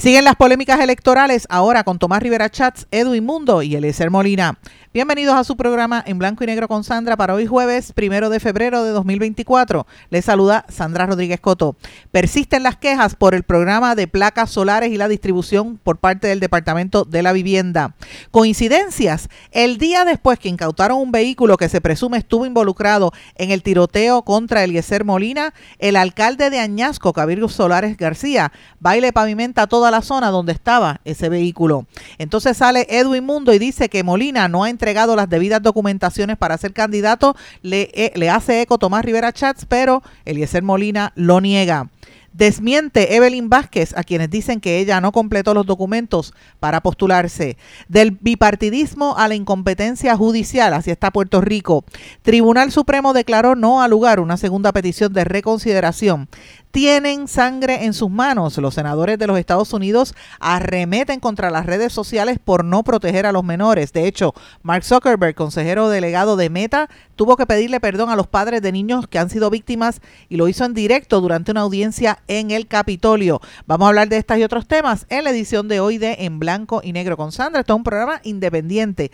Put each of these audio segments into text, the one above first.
Siguen las polémicas electorales ahora con Tomás Rivera Chats, Edwin Mundo y Eliezer Molina. Bienvenidos a su programa en blanco y negro con Sandra para hoy jueves primero de febrero de 2024. Les saluda Sandra Rodríguez Coto. Persisten las quejas por el programa de placas solares y la distribución por parte del Departamento de la Vivienda. Coincidencias. El día después que incautaron un vehículo que se presume estuvo involucrado en el tiroteo contra Eliezer Molina, el alcalde de Añasco, Cabildo Solares García, baile pavimenta toda la zona donde estaba ese vehículo. Entonces sale Edwin Mundo y dice que Molina no ha entregado las debidas documentaciones para ser candidato, le, eh, le hace eco Tomás Rivera Chats, pero Eliezer Molina lo niega. Desmiente Evelyn Vázquez a quienes dicen que ella no completó los documentos para postularse. Del bipartidismo a la incompetencia judicial, así está Puerto Rico. Tribunal Supremo declaró no al lugar una segunda petición de reconsideración tienen sangre en sus manos. Los senadores de los Estados Unidos arremeten contra las redes sociales por no proteger a los menores. De hecho, Mark Zuckerberg, consejero delegado de Meta, tuvo que pedirle perdón a los padres de niños que han sido víctimas y lo hizo en directo durante una audiencia en el Capitolio. Vamos a hablar de estas y otros temas en la edición de hoy de En Blanco y Negro con Sandra. Esto es un programa independiente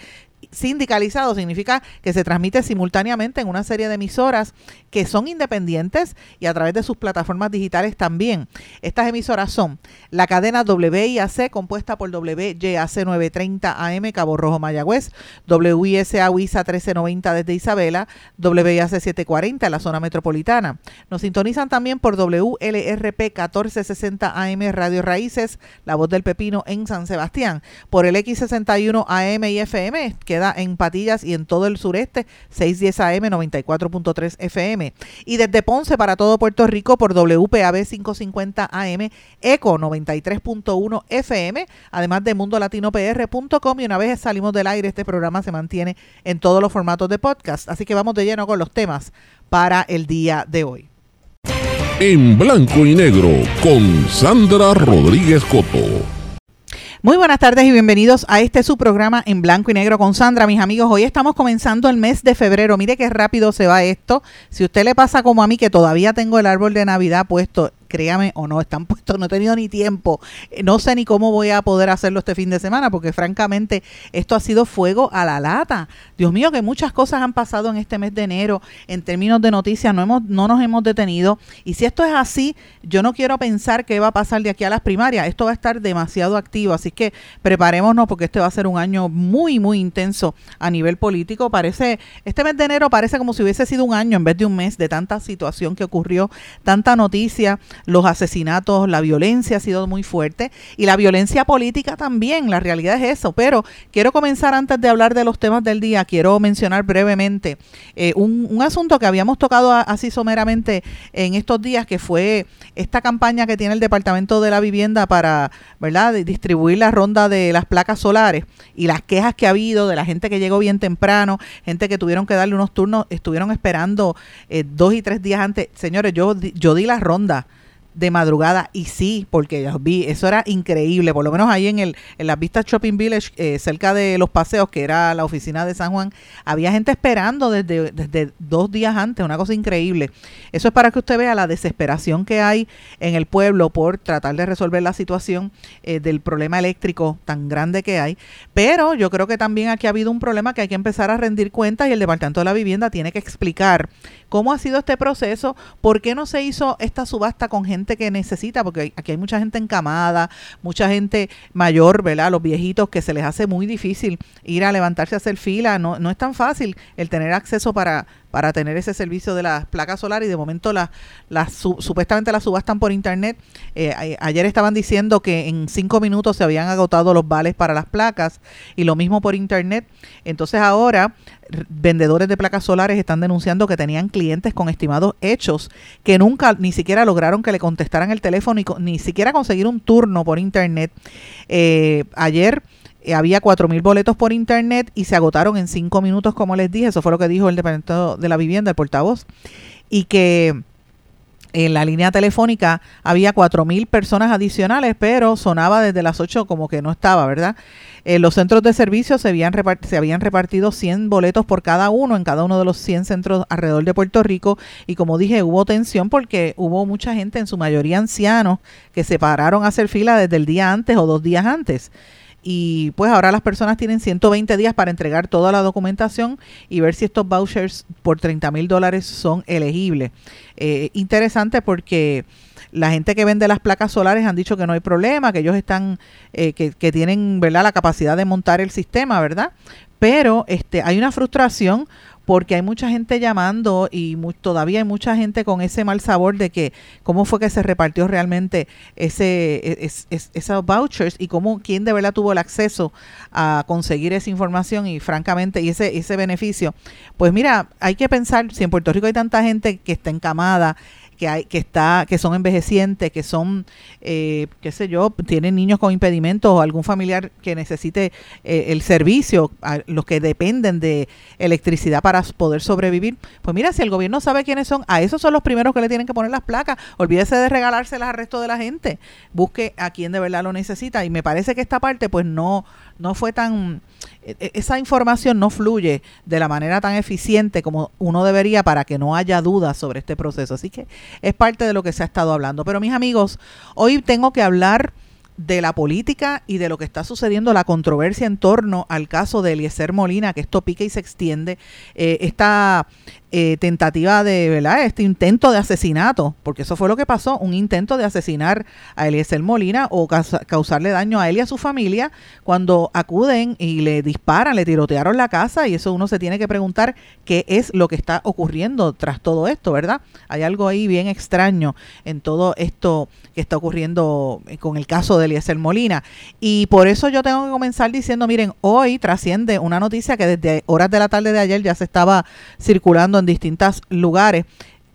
sindicalizado significa que se transmite simultáneamente en una serie de emisoras que son independientes y a través de sus plataformas digitales también. Estas emisoras son la cadena WIAC compuesta por WYAC 930 AM Cabo Rojo Mayagüez, WISA WISA 1390 desde Isabela, WIAC 740 en la zona metropolitana. Nos sintonizan también por WLRP 1460 AM Radio Raíces, La Voz del Pepino en San Sebastián, por el X61 AM y FM queda en Patillas y en todo el sureste, 610 AM, 94.3 FM. Y desde Ponce para todo Puerto Rico por WPAB 550 AM, ECO 93.1 FM, además de mundolatinopr.com. Y una vez salimos del aire, este programa se mantiene en todos los formatos de podcast. Así que vamos de lleno con los temas para el día de hoy. En blanco y negro con Sandra Rodríguez Coto. Muy buenas tardes y bienvenidos a este su programa en blanco y negro con Sandra, mis amigos. Hoy estamos comenzando el mes de febrero. Mire qué rápido se va esto. Si usted le pasa como a mí que todavía tengo el árbol de Navidad puesto créame o no, están puestos, no he tenido ni tiempo, eh, no sé ni cómo voy a poder hacerlo este fin de semana, porque francamente esto ha sido fuego a la lata. Dios mío, que muchas cosas han pasado en este mes de enero en términos de noticias, no, hemos, no nos hemos detenido. Y si esto es así, yo no quiero pensar qué va a pasar de aquí a las primarias. Esto va a estar demasiado activo, así que preparémonos porque este va a ser un año muy, muy intenso a nivel político. Parece, este mes de enero parece como si hubiese sido un año en vez de un mes de tanta situación que ocurrió, tanta noticia los asesinatos, la violencia ha sido muy fuerte y la violencia política también, la realidad es eso. Pero quiero comenzar antes de hablar de los temas del día, quiero mencionar brevemente eh, un, un, asunto que habíamos tocado así someramente en estos días, que fue esta campaña que tiene el Departamento de la Vivienda para ¿verdad? distribuir la ronda de las placas solares y las quejas que ha habido de la gente que llegó bien temprano, gente que tuvieron que darle unos turnos, estuvieron esperando eh, dos y tres días antes. Señores, yo, yo di la ronda de madrugada y sí, porque los vi, eso era increíble, por lo menos ahí en el en las vistas Shopping Village, eh, cerca de los paseos, que era la oficina de San Juan, había gente esperando desde, desde dos días antes, una cosa increíble. Eso es para que usted vea la desesperación que hay en el pueblo por tratar de resolver la situación eh, del problema eléctrico tan grande que hay, pero yo creo que también aquí ha habido un problema que hay que empezar a rendir cuentas y el Departamento de la Vivienda tiene que explicar cómo ha sido este proceso, por qué no se hizo esta subasta con gente que necesita, porque aquí hay mucha gente encamada, mucha gente mayor, ¿verdad? Los viejitos que se les hace muy difícil ir a levantarse a hacer fila, no, no es tan fácil el tener acceso para, para tener ese servicio de las placas solares y de momento las la, supuestamente las subastan por internet. Eh, ayer estaban diciendo que en cinco minutos se habían agotado los vales para las placas y lo mismo por internet. Entonces ahora vendedores de placas solares están denunciando que tenían clientes con estimados hechos que nunca ni siquiera lograron que le contestaran el teléfono y ni siquiera conseguir un turno por internet. Eh, ayer había 4.000 boletos por internet y se agotaron en 5 minutos, como les dije. Eso fue lo que dijo el Departamento de la Vivienda, el portavoz. Y que en la línea telefónica había 4.000 personas adicionales, pero sonaba desde las 8 como que no estaba, ¿verdad? En los centros de servicio se habían, se habían repartido 100 boletos por cada uno en cada uno de los 100 centros alrededor de Puerto Rico y como dije, hubo tensión porque hubo mucha gente, en su mayoría ancianos, que se pararon a hacer fila desde el día antes o dos días antes y pues ahora las personas tienen 120 días para entregar toda la documentación y ver si estos vouchers por 30 mil dólares son elegibles. Eh, interesante porque la gente que vende las placas solares han dicho que no hay problema, que ellos están, eh, que, que, tienen, ¿verdad?, la capacidad de montar el sistema, ¿verdad? Pero este, hay una frustración porque hay mucha gente llamando y todavía hay mucha gente con ese mal sabor de que cómo fue que se repartió realmente ese e, esos vouchers y cómo quién de verdad tuvo el acceso a conseguir esa información y francamente y ese ese beneficio. Pues mira, hay que pensar si en Puerto Rico hay tanta gente que está encamada que hay que está que son envejecientes que son eh, qué sé yo tienen niños con impedimentos o algún familiar que necesite eh, el servicio los que dependen de electricidad para poder sobrevivir pues mira si el gobierno sabe quiénes son a esos son los primeros que le tienen que poner las placas. Olvídese de regalárselas al resto de la gente. Busque a quien de verdad lo necesita. Y me parece que esta parte pues no no fue tan e, e, esa información no fluye de la manera tan eficiente como uno debería para que no haya dudas sobre este proceso. Así que es parte de lo que se ha estado hablando. Pero mis amigos, hoy tengo que hablar de la política y de lo que está sucediendo, la controversia en torno al caso de Eliezer Molina, que esto pica y se extiende. Eh, esta eh, tentativa de, ¿verdad? Este intento de asesinato, porque eso fue lo que pasó, un intento de asesinar a Eliezer Molina o causarle daño a él y a su familia cuando acuden y le disparan, le tirotearon la casa y eso uno se tiene que preguntar qué es lo que está ocurriendo tras todo esto, ¿verdad? Hay algo ahí bien extraño en todo esto que está ocurriendo eh, con el caso de Eliezer Molina. Y por eso yo tengo que comenzar diciendo, miren, hoy trasciende una noticia que desde horas de la tarde de ayer ya se estaba circulando en distintos lugares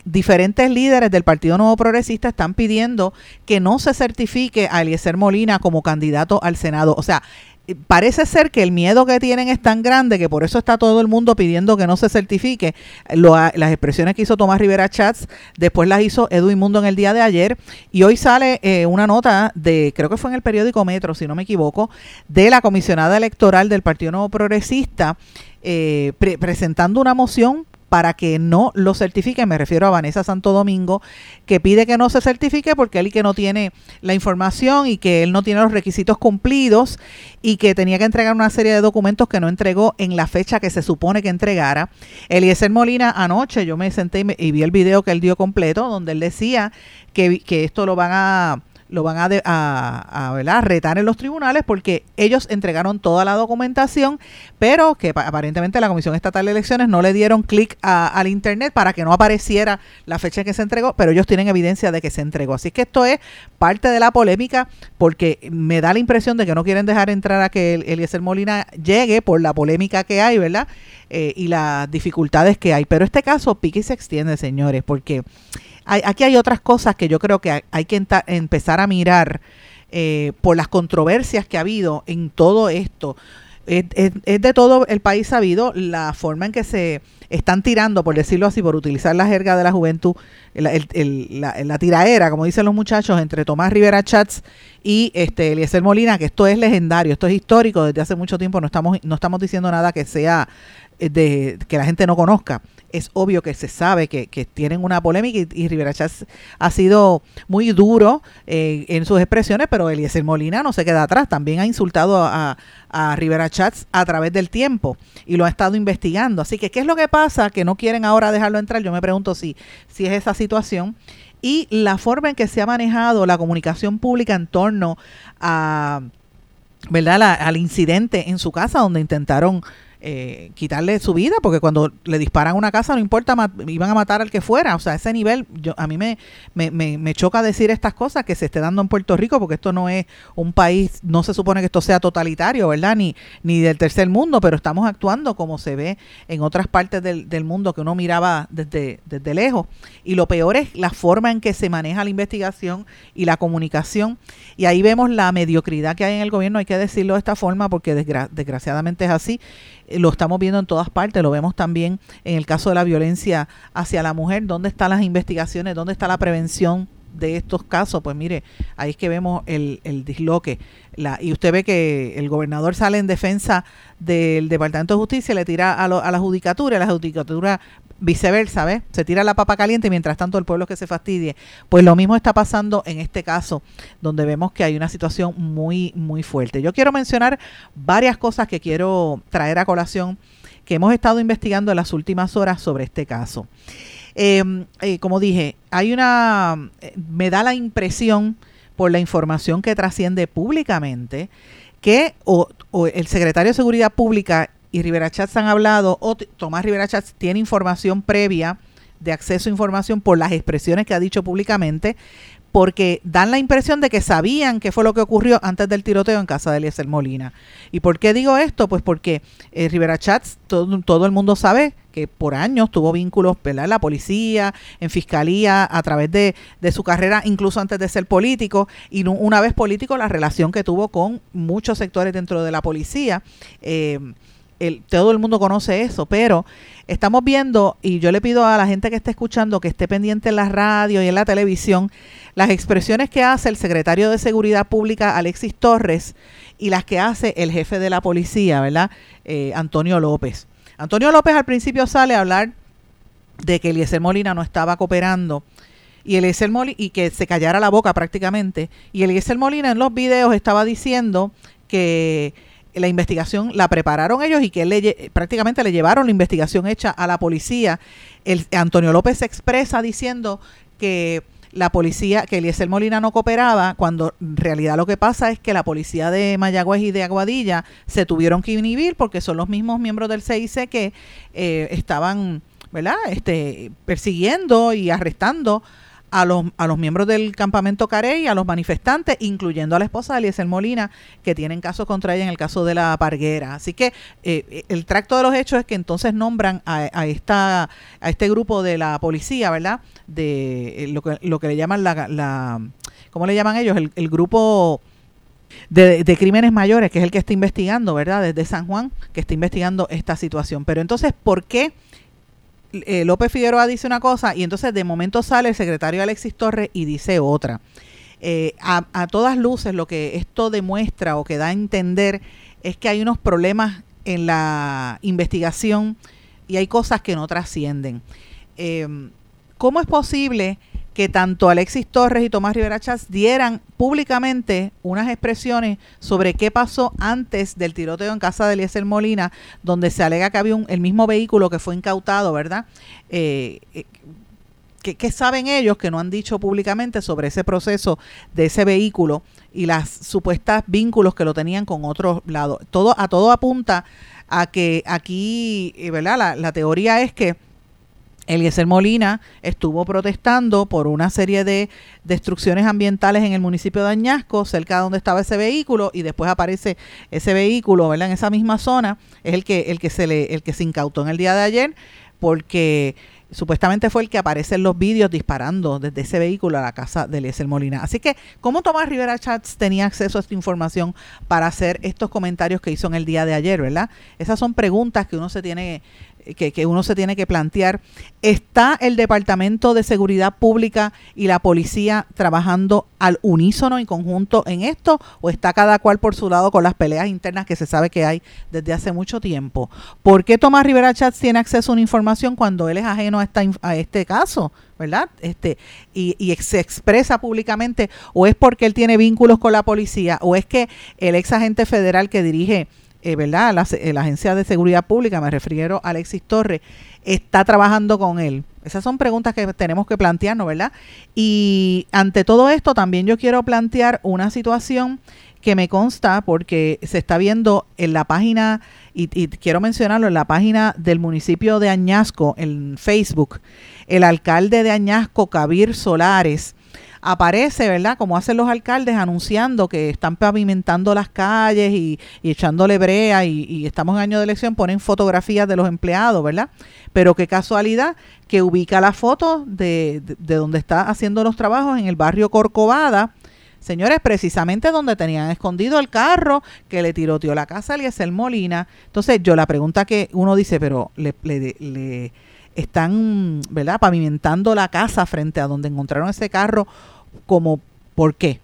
diferentes líderes del Partido Nuevo Progresista están pidiendo que no se certifique a Eliezer Molina como candidato al Senado. O sea, eh, parece ser que el miedo que tienen es tan grande que por eso está todo el mundo pidiendo que no se certifique. las expresiones que hizo Tomás Rivera Chats, después las hizo Edwin Mundo en el día de ayer y hoy sale eh, una nota de, creo que fue en el periódico Metro, si no me equivoco, de la comisionada electoral del Partido Nuevo Progresista. Eh, presentando una moción para que no lo certifique. Me refiero a Vanessa Santo Domingo, que pide que no se certifique porque él que no tiene la información y que él no tiene los requisitos cumplidos y que tenía que entregar una serie de documentos que no entregó en la fecha que se supone que entregara. Eliezer Molina anoche, yo me senté y, vi el video que él dio completo, donde él decía que, que esto lo van a lo van a, a, a, retar en los tribunales porque ellos entregaron toda la documentación, pero que aparentemente la Comisión Estatal de Elecciones no le dieron clic al Internet para que no apareciera la fecha en que se entregó, pero ellos tienen evidencia de que se entregó. Así que esto es parte de la polémica porque me da la impresión de que no quieren dejar entrar a que Eliezer Molina llegue por la polémica que hay, ¿verdad? Eh, y las dificultades que hay. Pero este caso pique y se extiende, señores, porque aquí hay otras cosas que yo creo que hay, que empezar a mirar eh, por las controversias que ha habido en todo esto. Es, de todo el país sabido la forma en que se están tirando, por decirlo así, por utilizar la jerga de la juventud, la, la, tiraera, como dicen los muchachos, entre Tomás Rivera Chats y este Eliezer Molina, que esto es legendario, esto es histórico desde hace mucho tiempo, no estamos, no estamos diciendo nada que sea eh, de que la gente no conozca es obvio que se sabe que, tienen una polémica y, Rivera Chats ha sido muy duro eh, en sus expresiones, pero Eliezer Molina no se queda atrás, también ha insultado a, Rivera Chats a través del tiempo y lo ha estado investigando. Así que, ¿qué es lo que pasa? Que no quieren ahora dejarlo entrar. Yo me pregunto si, si es esa situación y la forma en que se ha manejado la comunicación pública en torno a, ¿verdad? al incidente en su casa donde intentaron eh, quitarle su vida, porque cuando le disparan una casa no importa, iban a matar al que fuera. O sea, ese nivel, yo, a mí me, me, me, choca decir estas cosas que se esté dando en Puerto Rico, porque esto no es un país, no se supone que esto sea totalitario, ¿verdad? Ni, ni del tercer mundo, pero estamos actuando como se ve en otras partes del, del mundo que uno miraba desde, desde lejos. Y lo peor es la forma en que se maneja la investigación y la comunicación. Y ahí vemos la mediocridad que hay en el gobierno, hay que decirlo de esta forma, porque desgraciadamente es así lo estamos viendo en todas partes, lo vemos también en el caso de la violencia hacia la mujer, ¿dónde están las investigaciones? ¿Dónde está la prevención de estos casos? Pues mire, ahí es que vemos el, el disloque. La, y usted ve que el gobernador sale en defensa del Departamento de Justicia le tira a, a la judicatura, la judicatura viceversa, ¿ves? Se tira la papa caliente mientras tanto el pueblo que se fastidie. Pues lo mismo está pasando en este caso, donde vemos que hay una situación muy, muy fuerte. Yo quiero mencionar varias cosas que quiero traer a colación que hemos estado investigando en las últimas horas sobre este caso. Em, eh, como dije, hay una, eh, me da la impresión por la información que trasciende públicamente que o el secretario de Seguridad Pública y Rivera Chats han hablado, o Tomás Rivera Chats tiene información previa de acceso a información por las expresiones que ha dicho públicamente, porque dan la impresión de que sabían qué fue lo que ocurrió antes del tiroteo en casa de Eliezer Molina. ¿Y por qué digo esto? Pues porque eh, Rivera Chats, todo, el mundo sabe que por años tuvo vínculos en la policía, en fiscalía, a través de, su carrera, incluso antes de ser político, y una vez político, la relación que tuvo con muchos sectores dentro de la policía. Eh, todo el mundo conoce eso, pero estamos viendo, y yo le pido a la gente que esté escuchando que esté pendiente en la radio y en la televisión, las expresiones que hace el secretario de Seguridad Pública, Alexis Torres, y las que hace el jefe de la policía, ¿verdad? Eh, Antonio López. Antonio López al principio sale a hablar de que Eliezer Molina no estaba cooperando y Eliezer Molina, y que se callara la boca prácticamente. Y Eliezer Molina en los videos estaba diciendo que la investigación la prepararon ellos y que le, prácticamente le llevaron la investigación hecha a la policía. El, Antonio López expresa diciendo que la policía, que Eliezer Molina no cooperaba, cuando en realidad lo que pasa es que la policía de Mayagüez y de Aguadilla se tuvieron que inhibir porque son los mismos miembros del CIC que eh, estaban, ¿verdad?, este, persiguiendo y arrestando a los, a los miembros del campamento Carey, a los manifestantes, incluyendo a la esposa de Eliezer Molina, que tienen caso contra ella en el caso de la Parguera. Así que eh, el tracto de los hechos es que entonces nombran a, a, esta, a este grupo de la policía, ¿verdad? De eh, lo, que, lo que le llaman la, la ¿cómo le llaman ellos? El, el grupo... De, de, crímenes mayores, que es el que está investigando, ¿verdad? Desde San Juan, que está investigando esta situación. Pero entonces, ¿por qué eh, López Figueroa dice una cosa y entonces de momento sale el secretario Alexis Torres y dice otra. Eh, a, todas luces lo que esto demuestra o que da a entender es que hay unos problemas en la investigación y hay cosas que no trascienden. Eh, ¿Cómo es posible que tanto Alexis Torres y Tomás Rivera Chávez dieran públicamente unas expresiones sobre qué pasó antes del tiroteo en casa de Eliezer Molina, donde se alega que había un, el mismo vehículo que fue incautado, ¿verdad? Eh, eh ¿qué, saben ellos que no han dicho públicamente sobre ese proceso de ese vehículo y las supuestas vínculos que lo tenían con otros lados? Todo, a todo apunta a que aquí, eh, ¿verdad? La, la teoría es que Eliezer Molina estuvo protestando por una serie de destrucciones ambientales en el municipio de Añasco, cerca de donde estaba ese vehículo, y después aparece ese vehículo, ¿verdad? En esa misma zona, es el que, el que se le, el que se incautó en el día de ayer, porque supuestamente fue el que aparece en los vídeos disparando desde ese vehículo a la casa de Eliezer Molina. Así que, ¿cómo Tomás Rivera Chats tenía acceso a esta información para hacer estos comentarios que hizo en el día de ayer, verdad? Esas son preguntas que uno se tiene que, uno se tiene que plantear. ¿Está el Departamento de Seguridad Pública y la policía trabajando al unísono en conjunto en esto? ¿O está cada cual por su lado con las peleas internas que se sabe que hay desde hace mucho tiempo? ¿Por qué Tomás Rivera Chats tiene acceso a una información cuando él es ajeno a, esta, a este caso? ¿verdad? Este, y, y, se expresa públicamente, o es porque él tiene vínculos con la policía, o es que el ex agente federal que dirige eh, ¿verdad? La, eh, la, Agencia de Seguridad Pública, me refiero a Alexis Torres, está trabajando con él. Esas son preguntas que tenemos que plantearnos, ¿verdad? Y ante todo esto también yo quiero plantear una situación que me consta porque se está viendo en la página, y, quiero mencionarlo, en la página del municipio de Añasco, en Facebook, el alcalde de Añasco, Cabir Solares, aparece, ¿verdad? Como hacen los alcaldes anunciando que están pavimentando las calles y, echándole brea y, estamos en año de elección, ponen fotografías de los empleados, ¿verdad? Pero qué casualidad que ubica la foto de, de donde está haciendo los trabajos en el barrio Corcovada, Señores, precisamente donde tenían escondido el carro que le tiroteó la casa a Eliezer Molina. Entonces, yo la pregunta que uno dice, pero le, le, están, ¿verdad?, pavimentando la casa frente a donde encontraron ese carro, como, ¿por qué?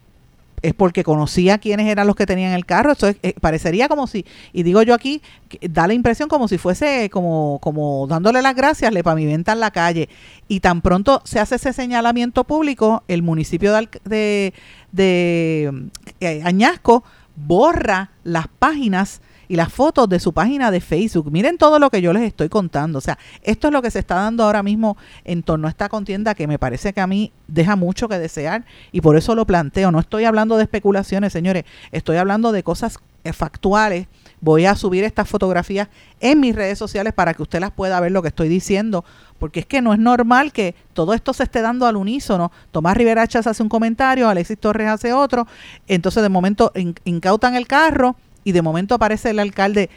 es porque conocía quiénes eran los que tenían el carro. Eso eh, parecería como si, y digo yo aquí, da la impresión como si fuese como, como dándole las gracias, le pavimentan la calle. Y tan pronto se hace ese señalamiento público, el municipio de, de, eh, Añasco borra las páginas y las fotos de su página de Facebook. Miren todo lo que yo les estoy contando. O sea, esto es lo que se está dando ahora mismo en torno a esta contienda que me parece que a mí deja mucho que desear y por eso lo planteo. No estoy hablando de especulaciones, señores, estoy hablando de cosas eh, factuales. Voy a subir estas fotografías en mis redes sociales para que usted las pueda ver lo que estoy diciendo, porque es que no es normal que todo esto se esté dando al unísono. Tomás Rivera Chas hace un comentario, Alexis Torres hace otro, entonces de momento incautan el carro y de momento aparece el alcalde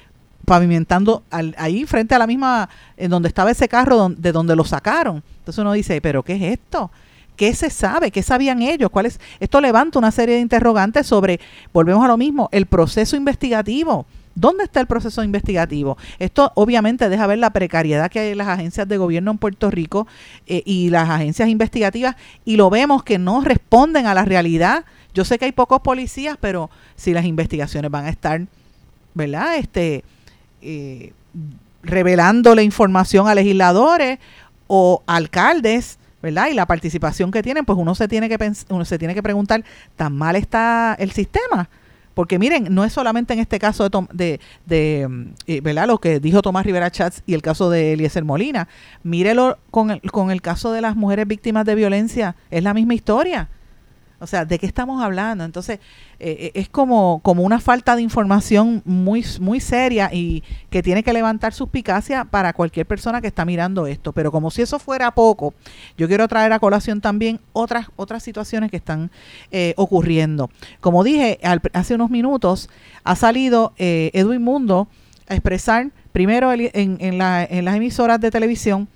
pavimentando ahí frente a la misma, en donde estaba ese carro de donde lo sacaron. Entonces uno dice, pero ¿qué es esto? ¿Qué se sabe? ¿Qué sabían ellos? ¿Cuál es? Esto levanta una serie de interrogantes sobre, volvemos a lo mismo, el proceso investigativo. ¿Dónde está el proceso investigativo? Esto obviamente deja ver la precariedad que hay en las agencias de gobierno en Puerto Rico eh, y las agencias investigativas y lo vemos que no responden a la realidad yo sé que hay pocos policías, pero si las investigaciones van a estar, ¿verdad? Este, eh, revelando la información a legisladores o alcaldes, ¿verdad? Y la participación que tienen, pues uno se tiene que uno se tiene que preguntar, ¿tan mal está el sistema? Porque miren, no es solamente en este caso de, de, de eh, ¿verdad? Lo que dijo Tomás Rivera Chats y el caso de Eliezer Molina. Mírelo con el, con el caso de las mujeres víctimas de violencia. Es la misma historia. O sea, ¿de qué estamos hablando? Entonces, eh, eh, es como, como una falta de información muy, muy seria y que tiene que levantar suspicacia para cualquier persona que está mirando esto. Pero como si eso fuera poco, yo quiero traer a colación también otras, otras situaciones que están eh, ocurriendo. Como dije hace unos minutos, ha salido Edwin Mundo a expresar primero en las emisoras de televisión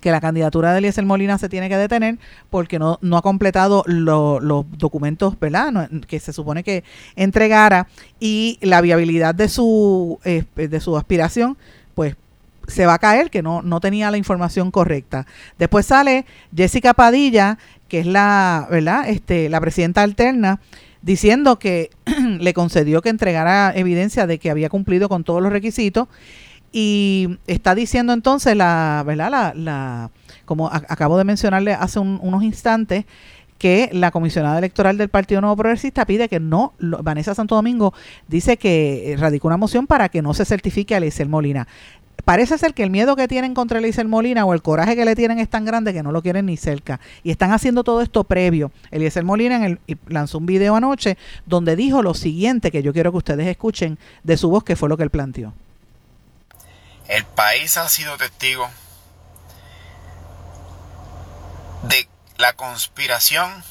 que la candidatura de Eliezer Molina se tiene que detener porque no, no ha completado los documentos ¿verdad? que se supone que entregara y la viabilidad de su, eh, de su aspiración, pues se va a caer, que no, no tenía la información correcta. Después sale Jessica Padilla, que es la, ¿verdad? Este, la presidenta alterna, diciendo que le concedió que entregara evidencia de que había cumplido con todos los requisitos y está diciendo entonces la, ¿verdad? La, la como acabo de mencionarle hace unos instantes, que la comisionada electoral del Partido Nuevo Progresista pide que no, Vanessa Santo Domingo dice que radicó una moción para que no se certifique a Eliezer Molina. Parece ser que el miedo que tienen contra Eliezer Molina o el coraje que le tienen es tan grande que no lo quieren ni cerca. Y están haciendo todo esto previo. Eliezer Molina en el, lanzó un video anoche donde dijo lo siguiente que yo quiero que ustedes escuchen de su voz, que fue lo que él planteó. El país ha sido testigo de la conspiración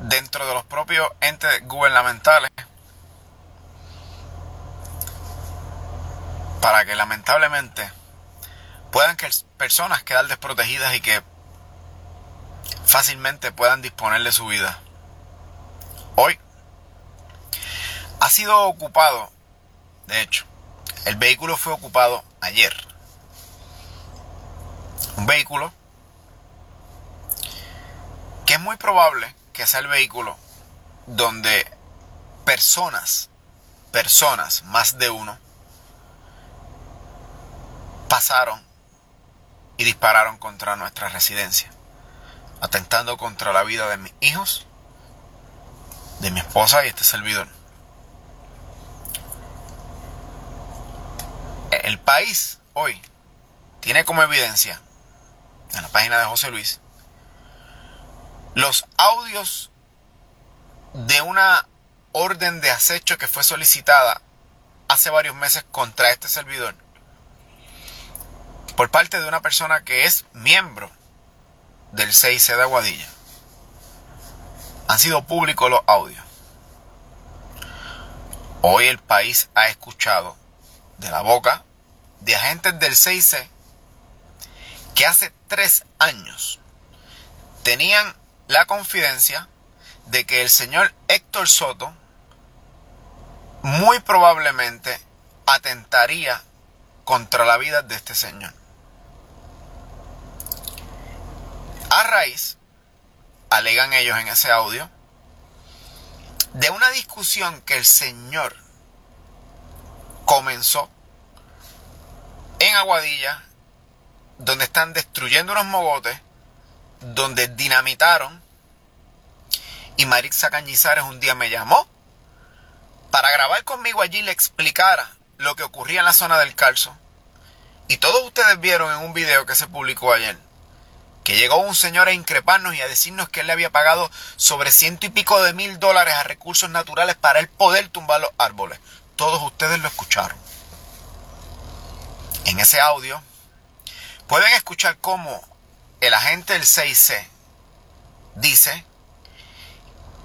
dentro de los propios entes gubernamentales para que lamentablemente puedan que personas quedar desprotegidas y que fácilmente puedan disponer de su vida. Hoy ha sido ocupado, de hecho, el vehículo fue ocupado ayer. Un vehículo que es muy probable que sea el vehículo donde personas, personas, más de uno, pasaron y dispararon contra nuestra residencia, atentando contra la vida de mis hijos, de mi esposa y este servidor. El país hoy tiene como evidencia en la página de José Luis los audios de una orden de acecho que fue solicitada hace varios meses contra este servidor por parte de una persona que es miembro del 6C de Aguadilla. Han sido públicos los audios. Hoy el país ha escuchado de la boca de agentes del 6C que hace tres años tenían la confidencia de que el señor Héctor Soto muy probablemente atentaría contra la vida de este señor. A raíz, alegan ellos en ese audio, de una discusión que el señor comenzó en Aguadilla, donde están destruyendo unos mogotes, donde dinamitaron, y Marixa Cañizares un día me llamó para grabar conmigo allí le explicara lo que ocurría en la zona del calzo. Y todos ustedes vieron en un video que se publicó ayer que llegó un señor a increparnos y a decirnos que él le había pagado sobre ciento y pico de mil dólares a recursos naturales para él poder tumbar los árboles. Todos ustedes lo escucharon. En ese audio pueden escuchar cómo el agente del 6C dice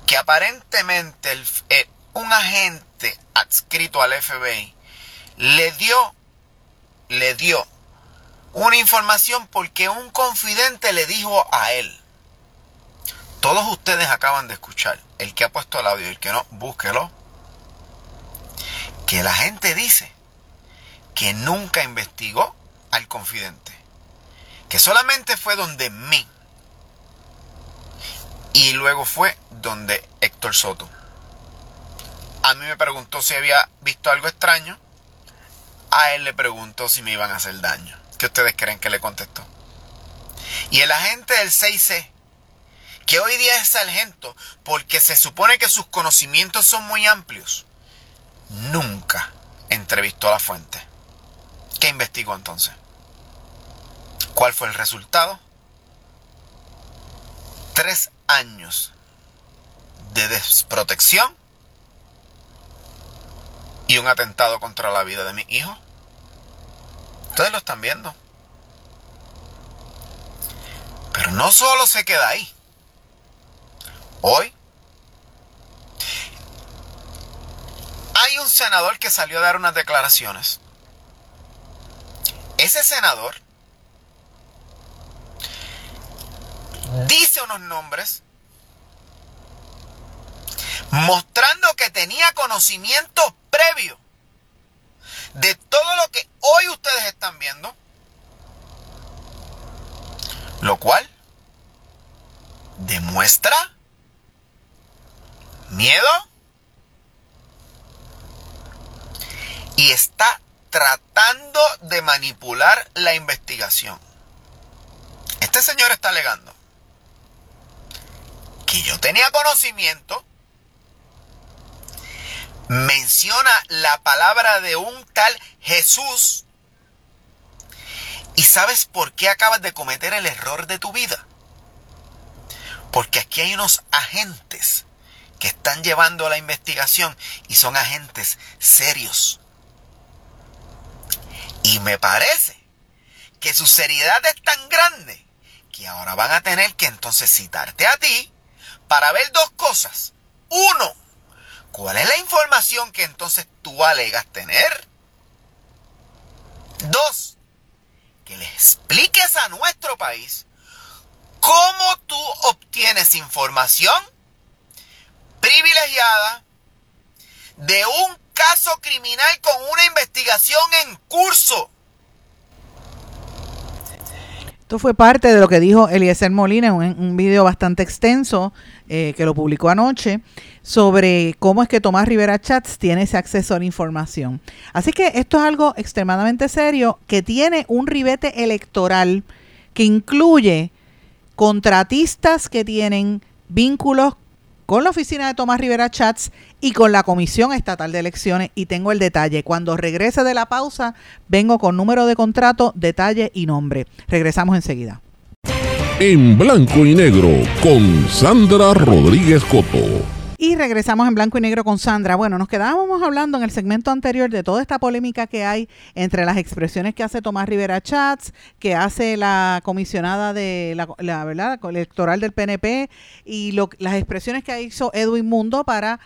que aparentemente eh, un agente adscrito al FBI le dio, le dio una información porque un confidente le dijo a él. Todos ustedes acaban de escuchar, el que ha puesto el audio y el que no, búsquelo. Que la gente dice que nunca investigó al confidente. Que solamente fue donde mí. Y luego fue donde Héctor Soto. A mí me preguntó si había visto algo extraño. A él le preguntó si me iban a hacer daño. ¿Qué ustedes creen que le contestó? Y el agente del 6C, que hoy día es sargento porque se supone que sus conocimientos son muy amplios, nunca entrevistó a la fuente. ¿Qué investigó entonces? ¿Cuál fue el resultado? Tres años de desprotección y un atentado contra la vida de mi hijo. Ustedes lo están viendo. Pero no solo se queda ahí. Hoy hay un senador que salió a dar unas declaraciones. Ese senador dice unos nombres mostrando que tenía conocimiento previo de todo lo que hoy ustedes están viendo. Lo cual demuestra miedo y está tratando de manipular la investigación. Este señor está alegando que yo tenía conocimiento menciona la palabra de un tal Jesús. ¿Y sabes por qué acabas de cometer el error de tu vida? Porque aquí hay unos agentes que están llevando la investigación y son agentes serios. Y me parece que su seriedad es tan grande que ahora van a tener que entonces citarte a ti para ver dos cosas. Uno, ¿Cuál es la información que entonces tú alegas tener? Dos, que le expliques a nuestro país cómo tú obtienes información privilegiada de un caso criminal con una investigación en curso. Esto fue parte de lo que dijo Eliezer Molina en un, video bastante extenso eh, que lo publicó anoche sobre cómo es que Tomás Rivera Chats tiene ese acceso a la información. Así que esto es algo extremadamente serio que tiene un ribete electoral que incluye contratistas que tienen vínculos con la oficina de Tomás Rivera Chats y con la Comisión Estatal de Elecciones. Y tengo el detalle. Cuando regrese de la pausa, vengo con número de contrato, detalle y nombre. Regresamos enseguida. En blanco y negro con Sandra Rodríguez Coto. Y regresamos en blanco y negro con Sandra. Bueno, nos quedábamos hablando en el segmento anterior de toda esta polémica que hay entre las expresiones que hace Tomás Rivera Chats, que hace la comisionada de la, verdad electoral del PNP y las expresiones que hizo Edwin Mundo para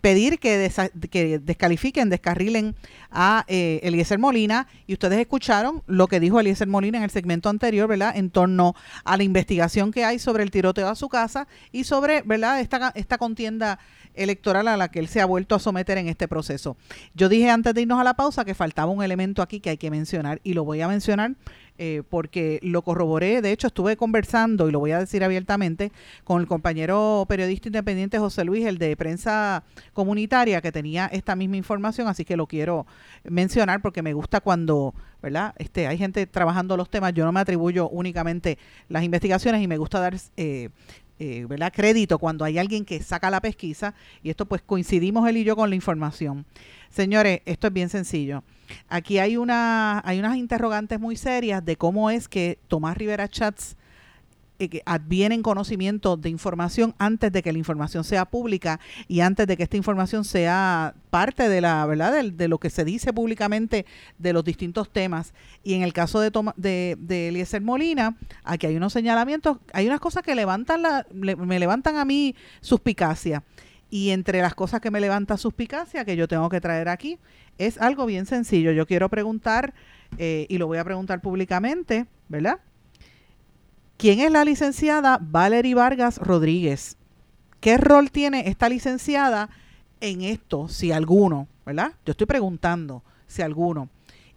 pedir que, que descalifiquen, descarrilen a eh, Eliezer Molina. Y ustedes escucharon lo que dijo Eliezer Molina en el segmento anterior, ¿verdad? En torno a la investigación que hay sobre el tiroteo a su casa y sobre, ¿verdad? Esta, esta contienda electoral a la que él se ha vuelto a someter en este proceso. Yo dije antes de irnos a la pausa que faltaba un elemento aquí que hay que mencionar y lo voy a mencionar eh, porque lo corroboré, de hecho estuve conversando, y lo voy a decir abiertamente, con el compañero periodista independiente José Luis, el de prensa comunitaria, que tenía esta misma información, así que lo quiero mencionar porque me gusta cuando, ¿verdad? Este, hay gente trabajando los temas, yo no me atribuyo únicamente las investigaciones y me gusta dar... Eh, eh, ¿verdad? crédito cuando hay alguien que saca la pesquisa y esto pues coincidimos él y yo con la información. Señores, esto es bien sencillo. Aquí hay, una, hay unas interrogantes muy serias de cómo es que Tomás Rivera Chats eh, advienen conocimiento de información antes de que la información sea pública y antes de que esta información sea parte de la verdad de, lo que se dice públicamente de los distintos temas. Y en el caso de de, de Eliezer Molina aquí hay unos señalamientos hay unas cosas que levantan la, me levantan a mí suspicacia y entre las cosas que me levanta suspicacia que yo tengo que traer aquí es algo bien sencillo yo quiero preguntar eh, y lo voy a preguntar públicamente verdad ¿Quién es la licenciada Valerie Vargas Rodríguez? ¿Qué rol tiene esta licenciada en esto, si alguno? ¿Verdad? Yo estoy preguntando si alguno.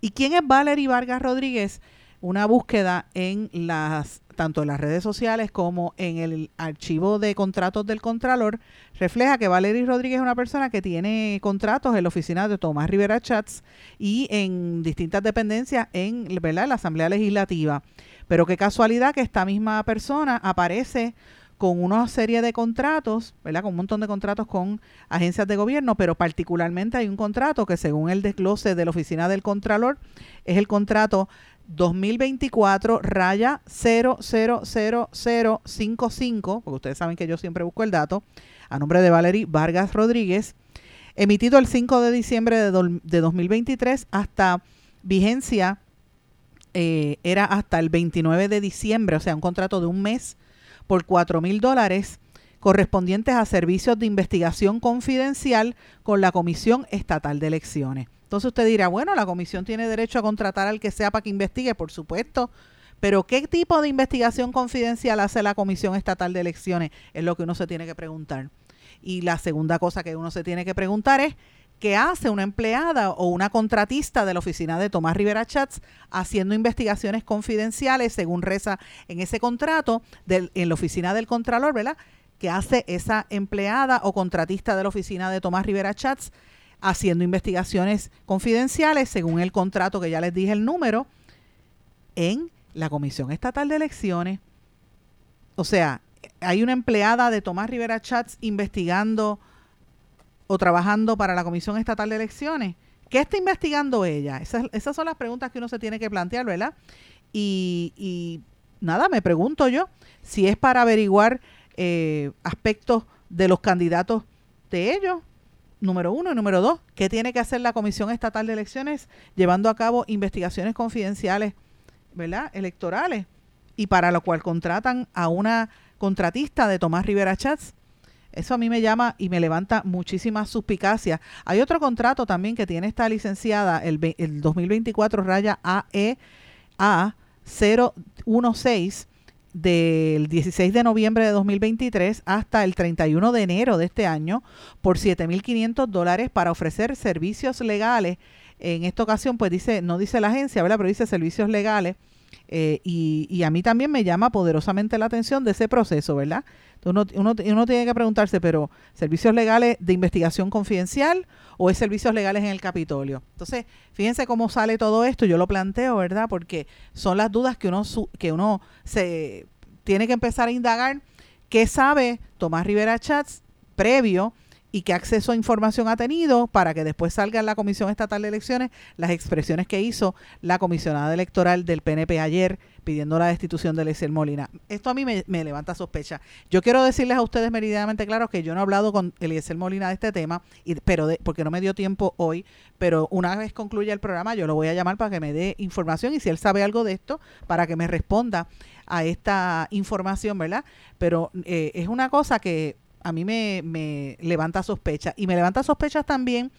¿Y quién es Valerie Vargas Rodríguez? Una búsqueda en las tanto en las redes sociales como en el archivo de contratos del Contralor, refleja que Valerie Rodríguez es una persona que tiene contratos en la oficina de Tomás Rivera Chats y en distintas dependencias en la Asamblea Legislativa. Pero qué casualidad que esta misma persona aparece con una serie de contratos, ¿verdad? Con un montón de contratos con agencias de gobierno, pero particularmente hay un contrato que según el desglose de la oficina del Contralor es el contrato 2024 raya 000055, porque ustedes saben que yo siempre busco el dato, a nombre de Valerie Vargas Rodríguez, emitido el 5 de diciembre de, de 2023 hasta vigencia eh, era hasta el 29 de diciembre, o sea, un contrato de un mes por 4 mil dólares correspondientes a servicios de investigación confidencial con la Comisión Estatal de Elecciones. Entonces usted dirá, bueno, la comisión tiene derecho a contratar al que sea para que investigue, por supuesto, pero ¿qué tipo de investigación confidencial hace la Comisión Estatal de Elecciones? Es lo que uno se tiene que preguntar. Y la segunda cosa que uno se tiene que preguntar es, que hace una empleada o una contratista de la oficina de Tomás Rivera Chats haciendo investigaciones confidenciales, según reza en ese contrato en la oficina del Contralor, ¿verdad? Que hace esa empleada o contratista de la oficina de Tomás Rivera Chats haciendo investigaciones confidenciales, según el contrato que ya les dije el número, en la Comisión Estatal de Elecciones. O sea, hay una empleada de Tomás Rivera Chats investigando o trabajando para la Comisión Estatal de Elecciones. ¿Qué está investigando ella? Esas, esas son las preguntas que uno se tiene que plantear, ¿verdad? Y, nada, me pregunto yo si es para averiguar eh, aspectos de los candidatos de ellos, número uno. Y número dos, ¿qué tiene que hacer la Comisión Estatal de Elecciones llevando a cabo investigaciones confidenciales, ¿verdad? Electorales. Y para lo cual contratan a una contratista de Tomás Rivera Chats eso a mí me llama y me levanta muchísimas suspicacias. Hay otro contrato también que tiene esta licenciada, el, 2024 raya AEA 016 del 16 de noviembre de 2023 hasta el 31 de enero de este año por 7.500 dólares para ofrecer servicios legales. En esta ocasión, pues dice, no dice la agencia, ¿verdad? Pero dice servicios legales. Eh, y, y, a mí también me llama poderosamente la atención de ese proceso, ¿verdad? uno, uno, tiene que preguntarse, pero ¿servicios legales de investigación confidencial o es servicios legales en el Capitolio? Entonces, fíjense cómo sale todo esto, yo lo planteo, ¿verdad? Porque son las dudas que uno, que uno se tiene que empezar a indagar. ¿Qué sabe Tomás Rivera Chats previo y qué acceso a información ha tenido para que después salga en la Comisión Estatal de Elecciones las expresiones que hizo la comisionada electoral del PNP ayer pidiendo la destitución de Eliezer Molina. Esto a mí me, levanta sospecha. Yo quiero decirles a ustedes meridianamente claro que yo no he hablado con Eliezer Molina de este tema, y, pero porque no me dio tiempo hoy, pero una vez concluya el programa yo lo voy a llamar para que me dé información y si él sabe algo de esto, para que me responda a esta información, ¿verdad? Pero eh, es una cosa que a mí me, me levanta sospecha. Y me levanta sospechas también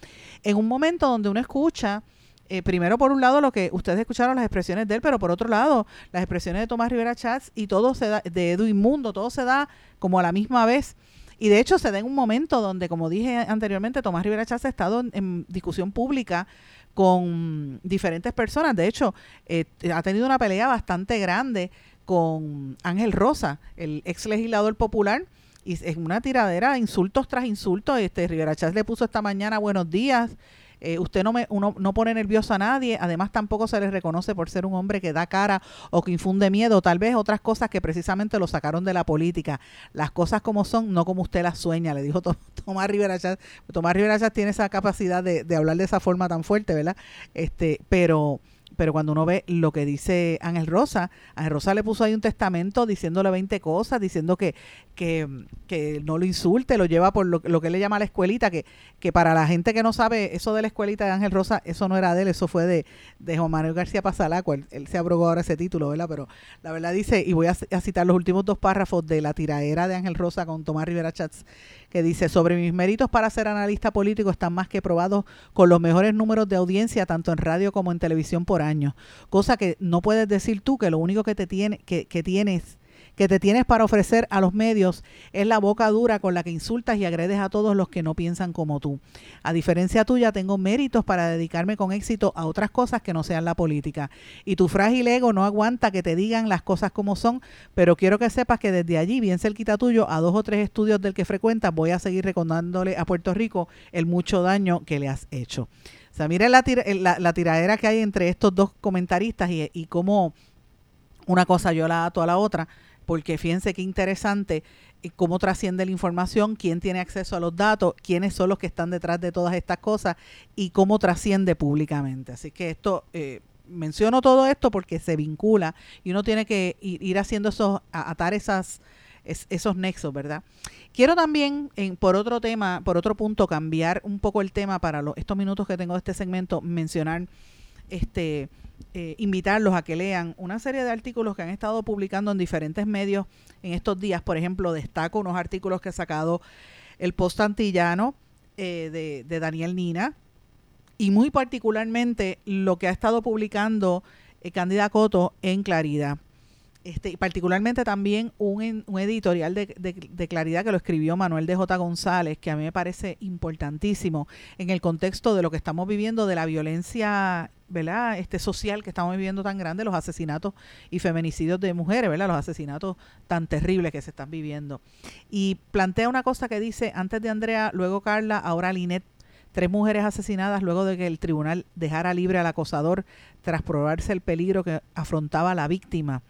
en un momento donde uno escucha, eh, primero por un lado lo que ustedes escucharon las expresiones de él, pero por otro lado las expresiones de Tomás Rivera Chats y todo se da, de Edu Inmundo, todo se da como a la misma vez. Y de hecho se da en un momento donde, como dije anteriormente, Tomás Rivera Chats ha estado en, discusión pública con diferentes personas. De hecho, eh, ha tenido una pelea bastante grande con Ángel Rosa, el ex legislador popular, y es una tiradera, insultos tras insultos. Este Rivera Chávez le puso esta mañana buenos días. Eh, usted no, me, uno, no pone nervioso a nadie, además tampoco se le reconoce por ser un hombre que da cara o que infunde miedo, tal vez otras cosas que precisamente lo sacaron de la política, las cosas como son, no como usted las sueña, le dijo Tomás Rivera Chávez. Tomás Rivera Chávez tiene esa capacidad de, de hablar de esa forma tan fuerte, ¿verdad? Este, pero pero cuando uno ve lo que dice Ángel Rosa, Ángel Rosa le puso ahí un testamento diciéndole 20 cosas, diciendo que, que, que no lo insulte, lo lleva por lo, lo, que él le llama la escuelita, que, que para la gente que no sabe eso de la escuelita de Ángel Rosa, eso no era de él, eso fue de, de Juan Manuel García Pasalaco, él, él, se abrogó ahora ese título, ¿verdad? Pero la verdad dice, y voy a, a citar los últimos dos párrafos de la tiraera de Ángel Rosa con Tomás Rivera Chats, que dice, sobre mis méritos para ser analista político están más que probados con los mejores números de audiencia, tanto en radio como en televisión por año. Cosa que no puedes decir tú, que lo único que, te tiene, que, que tienes que te tienes para ofrecer a los medios es la boca dura con la que insultas y agredes a todos los que no piensan como tú. A diferencia tuya, tengo méritos para dedicarme con éxito a otras cosas que no sean la política. Y tu frágil ego no aguanta que te digan las cosas como son, pero quiero que sepas que desde allí, bien cerquita tuyo, a dos o tres estudios del que frecuentas, voy a seguir recordándole a Puerto Rico el mucho daño que le has hecho. O sea, miren la, la, tiradera que hay entre estos dos comentaristas y, y cómo una cosa yo la ato a la otra porque fíjense qué interesante eh, cómo trasciende la información, quién tiene acceso a los datos, quiénes son los que están detrás de todas estas cosas y cómo trasciende públicamente. Así que esto, eh, menciono todo esto porque se vincula y uno tiene que ir, haciendo esos, atar esas, esos nexos, ¿verdad? Quiero también, en, por otro tema, por otro punto, cambiar un poco el tema para los, estos minutos que tengo de este segmento, mencionar este eh, invitarlos a que lean una serie de artículos que han estado publicando en diferentes medios en estos días. Por ejemplo, destaco unos artículos que ha sacado el Post Antillano eh, de, Daniel Nina y muy particularmente lo que ha estado publicando eh, Candida Coto en Claridad. Este, particularmente también un, un editorial de, de, claridad que lo escribió Manuel de J. González, que a mí me parece importantísimo en el contexto de lo que estamos viviendo, de la violencia ¿verdad? Este social que estamos viviendo tan grande, los asesinatos y feminicidios de mujeres, ¿verdad? Los asesinatos tan terribles que se están viviendo. Y plantea una cosa que dice, antes de Andrea, luego Carla, ahora Linet, tres mujeres asesinadas luego de que el tribunal dejara libre al acosador tras probarse el peligro que afrontaba la víctima.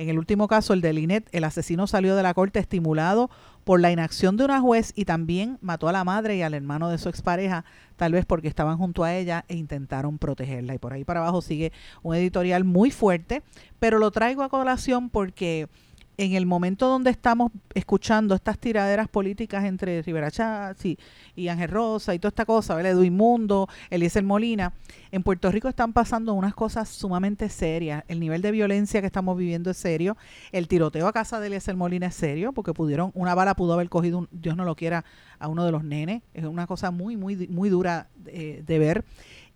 En el último caso, el de Linet, el asesino salió de la corte estimulado por la inacción de una juez y también mató a la madre y al hermano de su expareja, tal vez porque estaban junto a ella e intentaron protegerla. Y por ahí para abajo sigue un editorial muy fuerte, pero lo traigo a colación porque en el momento donde estamos escuchando estas tiraderas políticas entre Rivera Chávez y, Ángel Rosa y toda esta cosa, ¿verdad? Edwin Mundo, Eliezer Molina, en Puerto Rico están pasando unas cosas sumamente serias. El nivel de violencia que estamos viviendo es serio. El tiroteo a casa de Eliezer Molina es serio, porque pudieron, una bala pudo haber cogido, Dios no lo quiera, a uno de los nenes. Es una cosa muy, muy, muy dura de, de ver.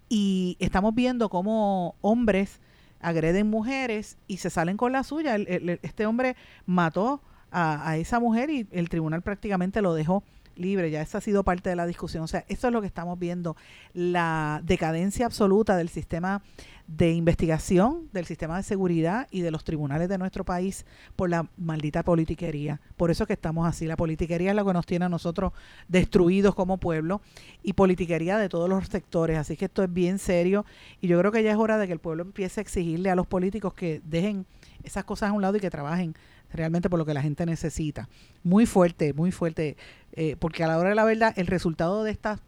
Y estamos viendo cómo hombres agreden mujeres y se salen con la suya. este hombre mató a, esa mujer y el tribunal prácticamente lo dejó libre, ya esa ha sido parte de la discusión. O sea, eso es lo que estamos viendo, la decadencia absoluta del sistema de investigación, del sistema de seguridad y de los tribunales de nuestro país por la maldita politiquería. Por eso que estamos así. La politiquería es lo que nos tiene a nosotros destruidos como pueblo y politiquería de todos los sectores. Así que esto es bien serio y yo creo que ya es hora de que el pueblo empiece a exigirle a los políticos que dejen esas cosas a un lado y que trabajen realmente por lo que la gente necesita. Muy fuerte, muy fuerte, eh, porque a la hora de la verdad el resultado de estas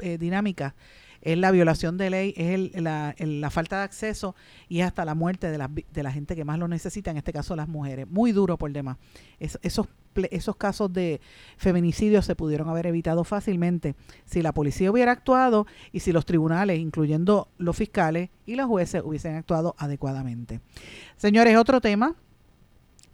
eh, dinámicas es la violación de ley, es la, la, falta de acceso y hasta la muerte de la, de la gente que más lo necesita, en este caso las mujeres. Muy duro por demás. esos, esos casos de feminicidio se pudieron haber evitado fácilmente si la policía hubiera actuado y si los tribunales, incluyendo los fiscales y los jueces, hubiesen actuado adecuadamente. Señores, otro tema.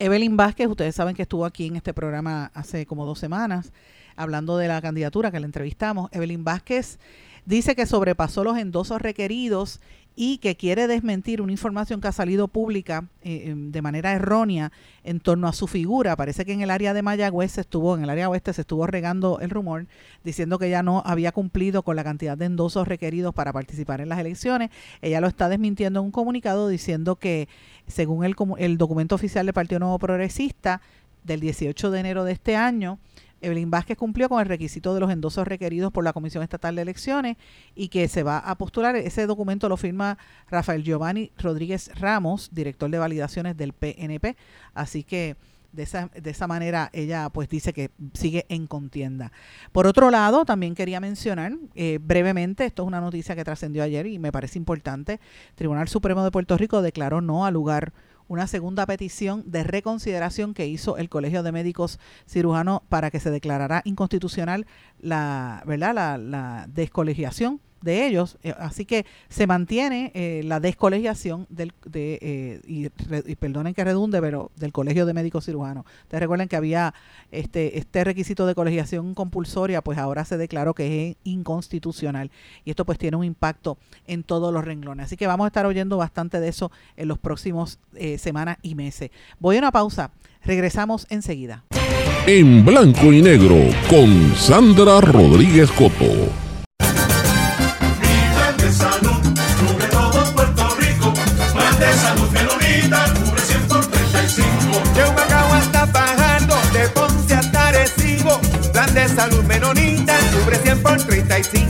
Evelyn Vázquez, ustedes saben que estuvo aquí en este programa hace como dos semanas hablando de la candidatura que le entrevistamos. Evelyn Vázquez dice que sobrepasó los endosos requeridos y que quiere desmentir una información que ha salido pública eh, em, de manera errónea en torno a su figura. Parece que en el área de Mayagüez se estuvo, en el área oeste se estuvo regando el rumor diciendo que ella no había cumplido con la cantidad de endosos requeridos para participar en las elecciones. Ella lo está desmintiendo en un comunicado diciendo que según el, el documento oficial del Partido Nuevo Progresista del 18 de enero de este año, Evelyn Vázquez cumplió con el requisito de los endosos requeridos por la Comisión Estatal de Elecciones y que se va a postular. Ese documento lo firma Rafael Giovanni Rodríguez Ramos, director de validaciones del PNP. Así que de esa, de esa manera ella pues dice que sigue en contienda. Por otro lado, también quería mencionar eh, brevemente, esto es una noticia que trascendió ayer y me parece importante, Tribunal Supremo de Puerto Rico declaró no al lugar una segunda petición de reconsideración que hizo el Colegio de Médicos Cirujanos para que se declarara inconstitucional la, ¿verdad? la, la descolegiación de ellos. Eh, así que se mantiene eh, la descolegiación del, de, eh, y, perdonen que redunde, pero del Colegio de Médicos Cirujanos. Ustedes recuerden que había este, este requisito de colegiación compulsoria, pues ahora se declaró que es inconstitucional. Y esto pues tiene un impacto en todos los renglones. Así que vamos a estar oyendo bastante de eso en los próximos semanas y meses. Voy a una pausa. Regresamos enseguida. En blanco y negro con Sandra Rodríguez Coto. Por 35.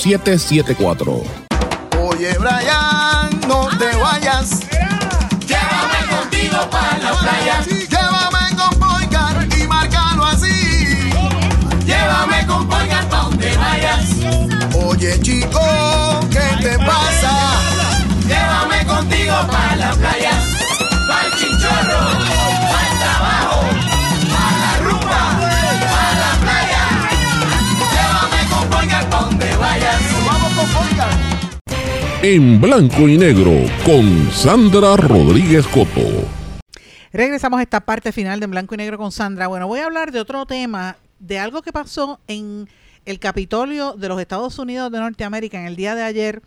5774. Oye, Brian, no te vayas. Llévame contigo para la playa. Llévame con Poigar y márcalo así. Llévame con Poigar pa' donde vayas. Oye, chico, ¿qué te pasa? Llévame contigo para la playa. Pa'l chinchorro, En blanco y negro con Sandra Rodríguez Coto. Regresamos a esta parte final de En Blanco y Negro con Sandra. Bueno, voy a hablar de otro tema, de algo que pasó en el Capitolio de los Estados Unidos de Norteamérica en el día de ayer,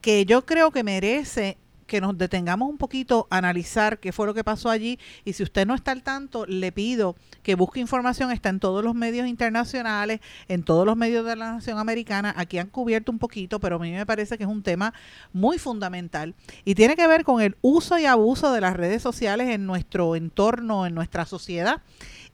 que yo creo que merece que nos detengamos un poquito a analizar qué fue lo que pasó allí. Y si usted no está al tanto, le pido que busque información, está en todos los medios internacionales, en todos los medios de la nación americana, aquí han cubierto un poquito, pero a mí me parece que es un tema muy fundamental. Y tiene que ver con el uso y abuso de las redes sociales en nuestro entorno, en nuestra sociedad.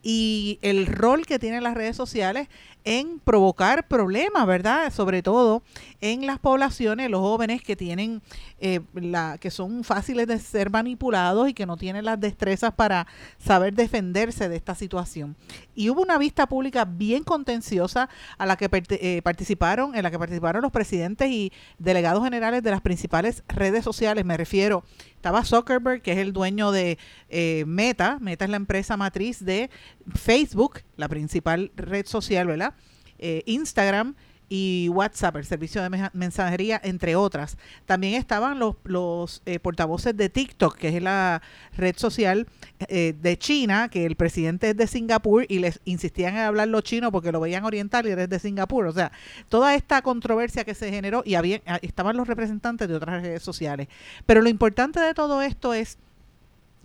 Y el rol que tienen las redes sociales en provocar problemas, ¿verdad? Sobre todo en las poblaciones, los jóvenes que tienen, eh, la, que son fáciles de ser manipulados y que no tienen las destrezas para saber defenderse de esta situación. Y hubo una vista pública bien contenciosa a la que eh, participaron, en la que participaron los presidentes y delegados generales de las principales redes sociales. Me refiero, estaba Zuckerberg, que es el dueño de eh, Meta. Meta es la empresa matriz de Facebook, la principal red social, ¿verdad? Eh, Instagram y WhatsApp, el servicio de mensajería, entre otras. También estaban los, los eh, portavoces de TikTok, que es la red social eh, de China, que el presidente es de Singapur y les insistían en hablar lo chino porque lo veían oriental y eres de Singapur. O sea, toda esta controversia que se generó y había, ah, estaban los representantes de otras redes sociales. Pero lo importante de todo esto es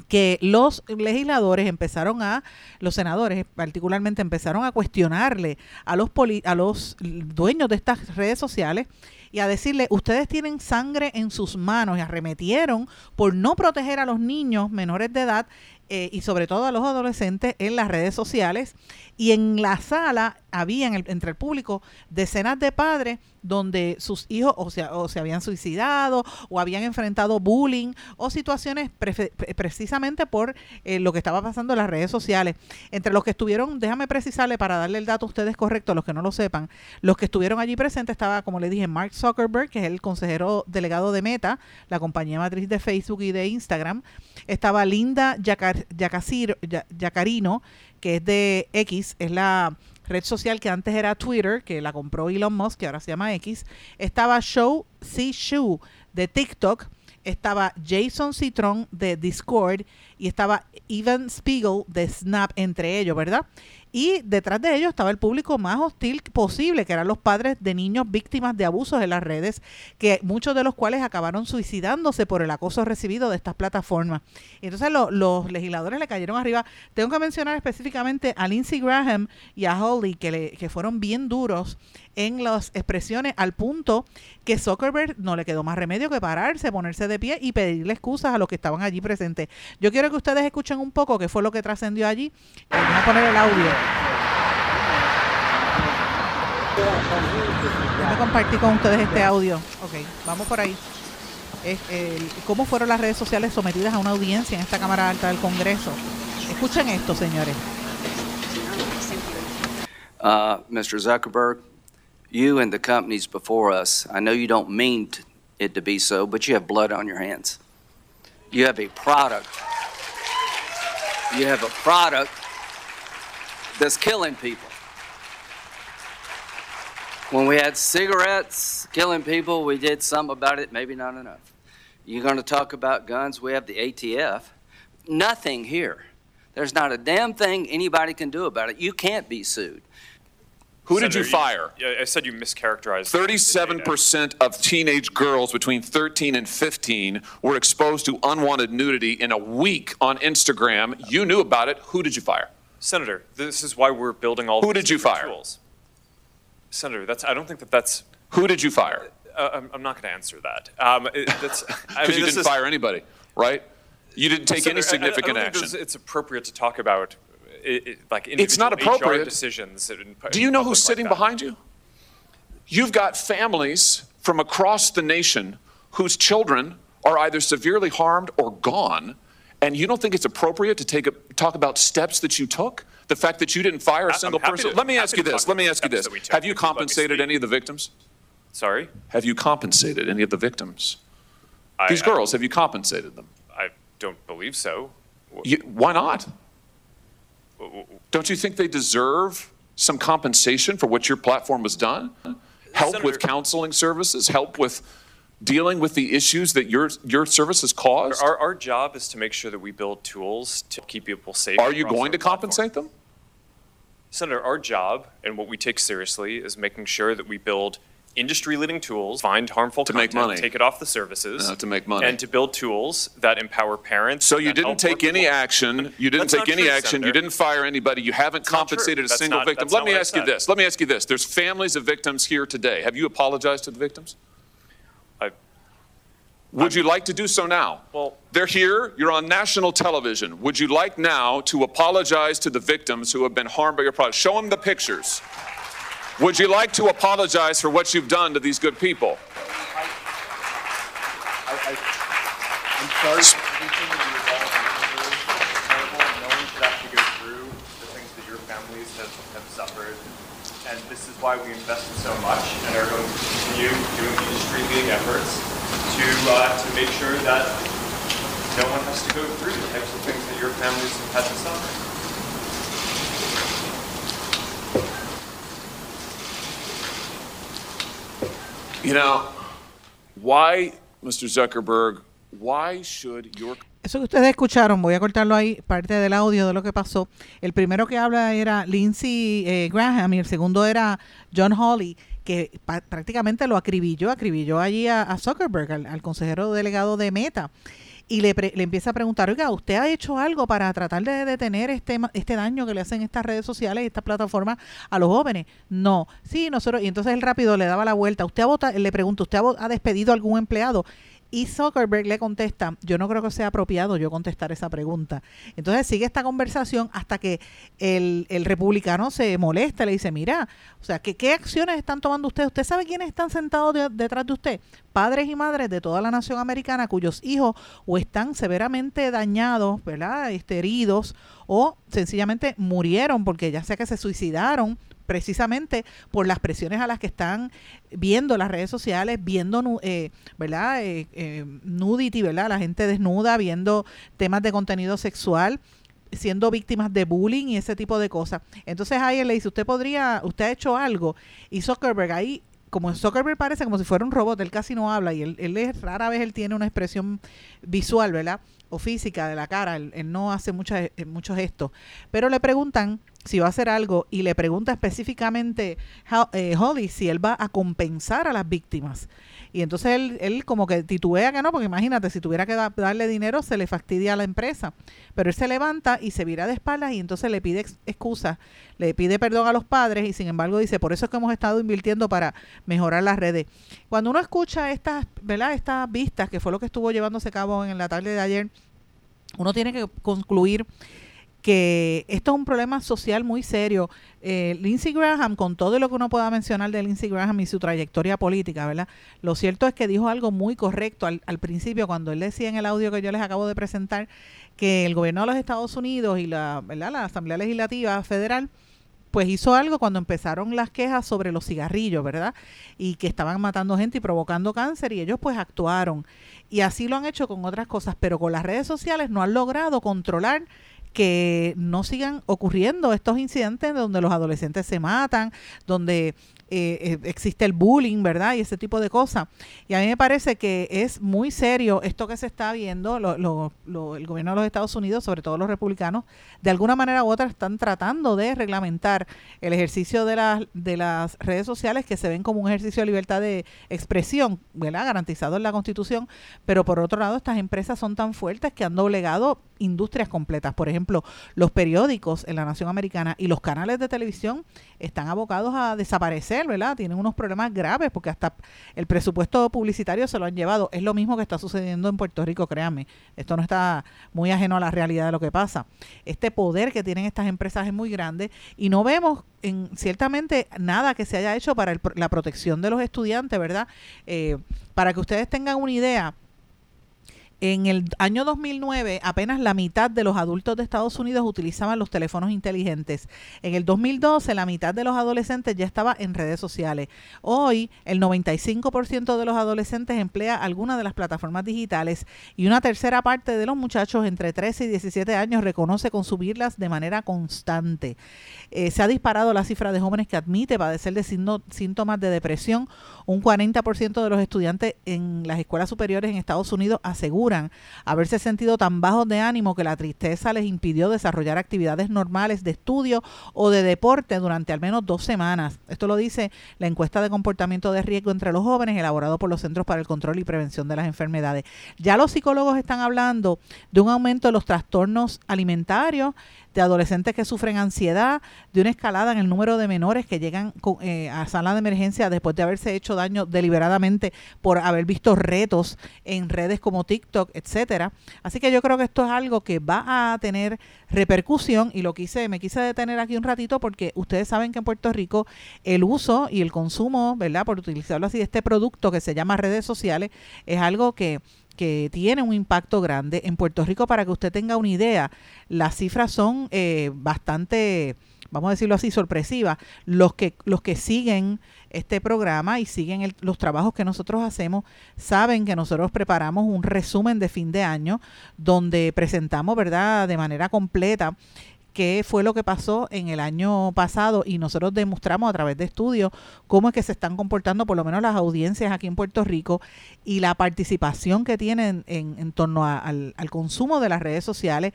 que los legisladores empezaron a, los senadores particularmente empezaron a cuestionarle a los, poli- a los dueños de estas redes sociales y a decirle, ustedes tienen sangre en sus manos y arremetieron por no proteger a los niños menores de edad eh, y sobre todo a los adolescentes en las redes sociales. Y en la sala había en el- entre el público decenas de padres donde sus hijos o, sea, o se habían suicidado o habían enfrentado bullying o situaciones pre- precisamente por eh, lo que estaba pasando en las redes sociales. Entre los que estuvieron, déjame precisarle para darle el dato a ustedes correcto, a los que no lo sepan, los que estuvieron allí presentes estaba, como le dije, Mark Zuckerberg, que es el consejero delegado de Meta, la compañía matriz de Facebook y de Instagram. Estaba Linda Yacar- Yacasir- Ya- Yacarino, que es de X, es la red social que antes era Twitter, que la compró Elon Musk, que ahora se llama X. Estaba Show C. Shu de TikTok. Estaba Jason Citron de Discord y estaba Evan Spiegel de Snap, entre ellos, ¿verdad? Y detrás de ellos estaba el público más hostil posible, que eran los padres de niños víctimas de abusos en las redes, que muchos de los cuales acabaron suicidándose por el acoso recibido de estas plataformas. Y entonces lo- los legisladores le cayeron arriba. Tengo que mencionar específicamente a Lindsey Graham y a Holly, que, le, que fueron bien duros en las expresiones, al punto que Zuckerberg no le quedó más remedio que pararse, ponerse de pie y pedirle excusas a los que estaban allí presentes. Yo quiero que ustedes escuchen un poco qué fue lo que trascendió allí. Vamos a poner el audio. Déjame compartir con ustedes este audio. Ok, vamos por ahí. Es, el- ¿Cómo fueron las redes sociales sometidas a una audiencia en esta Cámara Alta del Congreso? Escuchen esto, señores. Uh, Mr. Zuckerberg, you and the companies before us, I know you don't mean it to be so, but you have blood on your hands. You have a product. You have a product that's killing people. When we had cigarettes killing people, we did some about it, maybe not enough. You're going to talk about guns, we have the ATF. Nothing here. There's not a damn thing anybody can do about it. You can't be sued. Who did you fire? Yeah, I said you mischaracterized. the data. 37% of teenage girls between 13 and 15 were exposed to unwanted nudity in a week on Instagram. You knew about it. Who did you fire? Senator, this is why we're building all. Who did you fire? Tools. Senator, that's. I don't think that that's. Who did you fire? Uh, I'm, I'm not going to answer that. Um, it, that's. I Because mean, you didn't is- fire anybody, right? You didn't take any Senator, I- I- significant I don't action. It's appropriate to talk about. It, it, like It's not individual HR appropriate. decisions. in- Do you know who's sitting like behind you? You've got families from across the nation whose children are either severely harmed or gone, and you don't think it's appropriate to take a, talk about steps that you took? The fact that you didn't fire a single person? to- Let me ask you this. Let me ask you this. that we took. Have you If you'd like me to compensated any of the victims? Sorry, Have you compensated any of the victims? I- These I- girls, have you compensated them? I don't believe so. You, why not? Don't you think they deserve some compensation for what your platform has done? Help with counseling services, help with dealing with the issues that your, your service has caused? Our, our job is to make sure that we build tools to keep people safe. Are you going to platform. compensate them? Senator, our job and what we take seriously is making sure that we build industry-leading tools, find harmful To make content, money. take it off the services, No, to make money. and to build tools that empower parents. So you didn't take any people. action, you didn't That's take any true, action, you didn't fire anybody, you haven't true. compensated a single not- victim. Let me ask you this, let me ask you this. There's families of victims here today. Have you apologized to the victims? I- Would you like to do so now? Well- They're here, you're on national television. Would you like now to apologize to the victims who have been harmed by your product? Show them the pictures. Would you like to apologize for what you've done to these good people? I'm sorry for everything that you've all been through. It's terrible. No one should have go through the things that your families have, have suffered. And this is why we invested so much and are going to continue doing industry-leading efforts to, uh, to make sure that no one has to go through the types of things that your families have had to suffer. You know, why, Mr. Zuckerberg, why should your Eso que ustedes escucharon, voy a cortarlo ahí, parte del audio de lo que pasó. El primero que habla era Lindsey eh, Graham y el segundo era John Hawley, que prácticamente lo acribilló, acribilló allí a, Zuckerberg, al, consejero delegado de Meta. Y le, pre- le empieza a preguntar, oiga, ¿usted ha hecho algo para tratar de detener este, este daño que le hacen estas redes sociales, estas plataformas a los jóvenes? No. Sí, nosotros, y entonces él rápido le daba la vuelta. ¿Usted ha vota- le pregunta, ¿usted ha, ha despedido a algún empleado? Y Zuckerberg le contesta, yo no creo que sea apropiado yo contestar esa pregunta. Entonces sigue esta conversación hasta que el, el republicano se molesta, le dice, mira, o sea, ¿qué, ¿qué acciones están tomando ustedes? ¿Usted sabe quiénes están sentados de- detrás de usted? Padres y madres de toda la nación americana cuyos hijos o están severamente dañados, ¿verdad? Este, heridos o sencillamente murieron porque ya sea que se suicidaron precisamente por las presiones a las que están viendo las redes sociales, viendo, eh, ¿verdad? Eh, eh, nudity, ¿verdad? La gente desnuda, viendo temas de contenido sexual siendo víctimas de bullying y ese tipo de cosas. Entonces él le dice, usted podría, usted ha hecho algo. Y Zuckerberg ahí, como Zuckerberg parece como si fuera un robot, él casi no habla y él, él es, rara vez él tiene una expresión visual, ¿verdad? O física de la cara, él, él no hace muchas, eh, muchos gestos. Pero le preguntan si va a hacer algo y le pregunta específicamente Ho- eh, Holly si él va a compensar a las víctimas. Y entonces él, él como que titubea que no, porque imagínate, si tuviera que da- darle dinero se le fastidia a la empresa. Pero él se levanta y se vira de espaldas y entonces le pide ex- excusas, le pide perdón a los padres y sin embargo dice, por eso es que hemos estado invirtiendo para mejorar las redes. Cuando uno escucha estas, ¿verdad? Estas vistas, que fue lo que estuvo llevándose a cabo en la tarde de ayer, uno tiene que concluir que esto es un problema social muy serio. Eh, Lindsey Graham, con todo lo que uno pueda mencionar de Lindsey Graham y su trayectoria política, ¿verdad? Lo cierto es que dijo algo muy correcto al, al principio cuando él decía en el audio que yo les acabo de presentar que el gobierno de los Estados Unidos y la, ¿verdad? la Asamblea Legislativa Federal pues hizo algo cuando empezaron las quejas sobre los cigarrillos, ¿verdad? Y que estaban matando gente y provocando cáncer y ellos pues actuaron. Y así lo han hecho con otras cosas, pero con las redes sociales no han logrado controlar que no sigan ocurriendo estos incidentes donde los adolescentes se matan, donde eh, eh, existe el bullying, ¿verdad? Y ese tipo de cosas. Y a mí me parece que es muy serio esto que se está viendo, lo- lo- lo- el gobierno de los Estados Unidos, sobre todo los republicanos, de alguna manera u otra están tratando de reglamentar el ejercicio de las, de las redes sociales que se ven como un ejercicio de libertad de expresión, ¿verdad? Garantizado en la Constitución, pero por otro lado estas empresas son tan fuertes que han doblegado industrias completas. Por ejemplo, los periódicos en la nación americana y los canales de televisión están abocados a desaparecer, ¿verdad? Tienen unos problemas graves porque hasta el presupuesto publicitario se lo han llevado. Es lo mismo que está sucediendo en Puerto Rico, créanme. Esto no está muy ajeno a la realidad de lo que pasa. Este poder que tienen estas empresas es muy grande y no vemos en, ciertamente nada que se haya hecho para el la protección de los estudiantes, ¿verdad? Eh, para que ustedes tengan una idea, en el año 2009, apenas la mitad de los adultos de Estados Unidos utilizaban los teléfonos inteligentes. En el 2012, la mitad de los adolescentes ya estaba en redes sociales. Hoy, el 95% de los adolescentes emplea alguna de las plataformas digitales y una tercera parte de los muchachos entre 13 y 17 años reconoce consumirlas de manera constante. Eh, se ha disparado la cifra de jóvenes que admite padecer de síntomas de depresión. Un 40% de los estudiantes en las escuelas superiores en Estados Unidos aseguran haberse sentido tan bajos de ánimo que la tristeza les impidió desarrollar actividades normales de estudio o de deporte durante al menos dos semanas. Esto lo dice la encuesta de comportamiento de riesgo entre los jóvenes elaborado por los Centros para el Control y Prevención de las Enfermedades. Ya los psicólogos están hablando de un aumento de los trastornos alimentarios, de adolescentes que sufren ansiedad, de una escalada en el número de menores que llegan eh, a sala de emergencia después de haberse hecho daño deliberadamente por haber visto retos en redes como TikTok, etcétera. Así que yo creo que esto es algo que va a tener repercusión y lo quise, me quise detener aquí un ratito porque ustedes saben que en Puerto Rico el uso y el consumo, ¿verdad? Por utilizarlo así, de este producto que se llama redes sociales es algo que que tiene un impacto grande. En Puerto Rico para que usted tenga una idea las cifras son eh, bastante vamos a decirlo así sorpresivas. Los que los que siguen este programa y siguen los trabajos que nosotros hacemos saben que nosotros preparamos un resumen de fin de año donde presentamos verdad de manera completa qué fue lo que pasó en el año pasado y nosotros demostramos a través de estudios cómo es que se están comportando por lo menos las audiencias aquí en Puerto Rico y la participación que tienen en, torno al, consumo de las redes sociales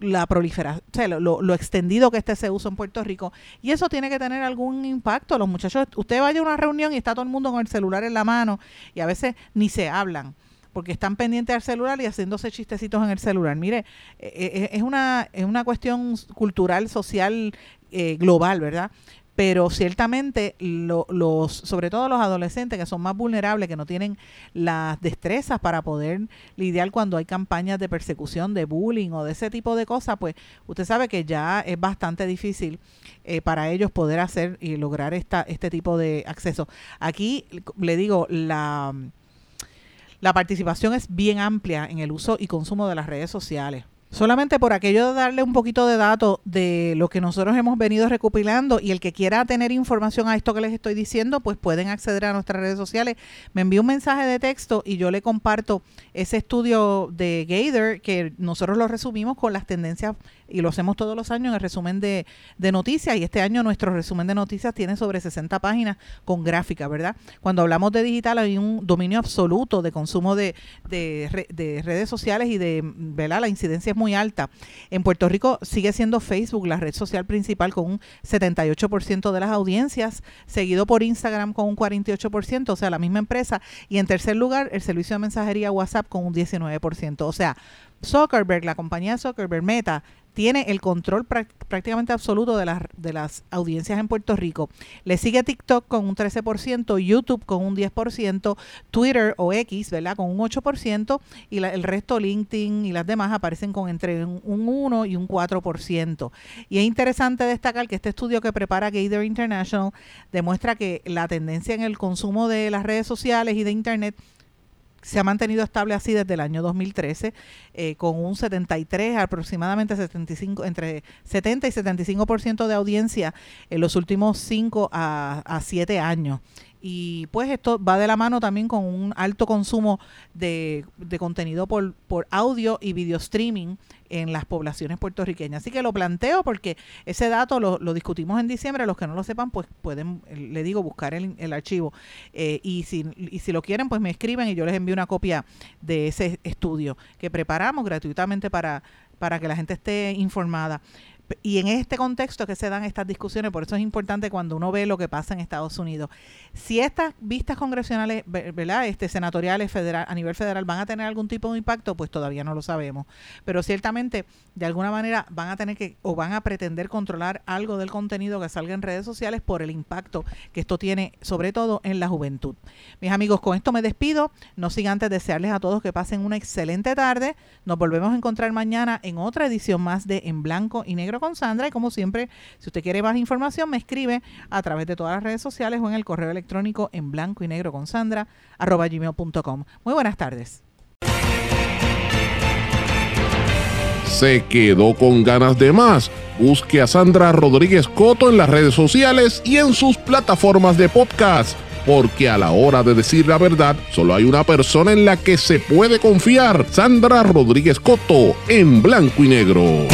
la proliferación, o sea, lo, lo- extendido que este se uso en Puerto Rico. Y eso tiene que tener algún impacto. Los muchachos, usted vaya a una reunión y está todo el mundo con el celular en la mano y a veces ni se hablan porque están pendientes al celular y haciéndose chistecitos en el celular. Mire, eh, eh, es una, es una cuestión cultural, social, eh, global, ¿verdad? Pero ciertamente lo- los, sobre todo los adolescentes que son más vulnerables, que no tienen las destrezas para poder lidiar cuando hay campañas de persecución, de bullying o de ese tipo de cosas, pues usted sabe que ya es bastante difícil eh, para ellos poder hacer y lograr esta, este tipo de acceso. Aquí le digo, la, la participación es bien amplia en el uso y consumo de las redes sociales. Solamente por aquello de darle un poquito de datos de lo que nosotros hemos venido recopilando y el que quiera tener información a esto que les estoy diciendo, pues pueden acceder a nuestras redes sociales. Me envía un mensaje de texto y yo le comparto ese estudio de Gator que nosotros lo resumimos con las tendencias y lo hacemos todos los años en el resumen de, noticias y este año nuestro resumen de noticias tiene sobre 60 páginas con gráfica, ¿verdad? Cuando hablamos de digital hay un dominio absoluto de consumo de, de redes sociales y de, ¿verdad? La incidencia es muy alta. En Puerto Rico sigue siendo Facebook la red social principal con un 78% de las audiencias, seguido por Instagram con un 48%, o sea, la misma empresa. Y en tercer lugar, el servicio de mensajería WhatsApp con un 19%. O sea, Zuckerberg, la compañía Zuckerberg Meta, tiene el control prácticamente absoluto de las, de las audiencias en Puerto Rico. Le sigue TikTok con un 13%, YouTube con un 10%, Twitter o X, ¿verdad? Con un 8% y la- el resto LinkedIn y las demás aparecen con entre un, un 1 y un 4%. Y es interesante destacar que este estudio que prepara Gator International demuestra que la tendencia en el consumo de las redes sociales y de Internet se ha mantenido estable así desde el año 2013, eh, con un 73, aproximadamente 75, entre 70 y 75% de audiencia en los últimos 5 a, a 7 años. Y pues esto va de la mano también con un alto consumo de, de contenido por, por audio y video streaming en las poblaciones puertorriqueñas. Así que lo planteo porque ese dato lo, lo discutimos en diciembre. Los que no lo sepan, pues pueden, eh, le digo, buscar el, el archivo. Eh, y, si, y si lo quieren, pues me escriben y yo les envío una copia de ese estudio que preparamos gratuitamente para, para que la gente esté informada. Y en este contexto que se dan estas discusiones, por eso es importante cuando uno ve lo que pasa en Estados Unidos. Si estas vistas congresionales, ve- ¿verdad? Este, senatoriales federal, a nivel federal van a tener algún tipo de impacto, pues todavía no lo sabemos. Pero ciertamente, de alguna manera, van a tener que o van a pretender controlar algo del contenido que salga en redes sociales por el impacto que esto tiene, sobre todo en la juventud. Mis amigos, con esto me despido. No sin antes desearles a todos que pasen una excelente tarde. Nos volvemos a encontrar mañana en otra edición más de En Blanco y Negro con Sandra. Y como siempre, si usted quiere más información, me escribe a través de todas las redes sociales o en el correo electrónico en blanco y negro con Sandra arroba gmail.com. Muy buenas tardes. ¿Se quedó con ganas de más? Busque a Sandra Rodríguez Coto en las redes sociales y en sus plataformas de podcast, porque a la hora de decir la verdad, solo hay una persona en la que se puede confiar, Sandra Rodríguez Coto, en blanco y negro.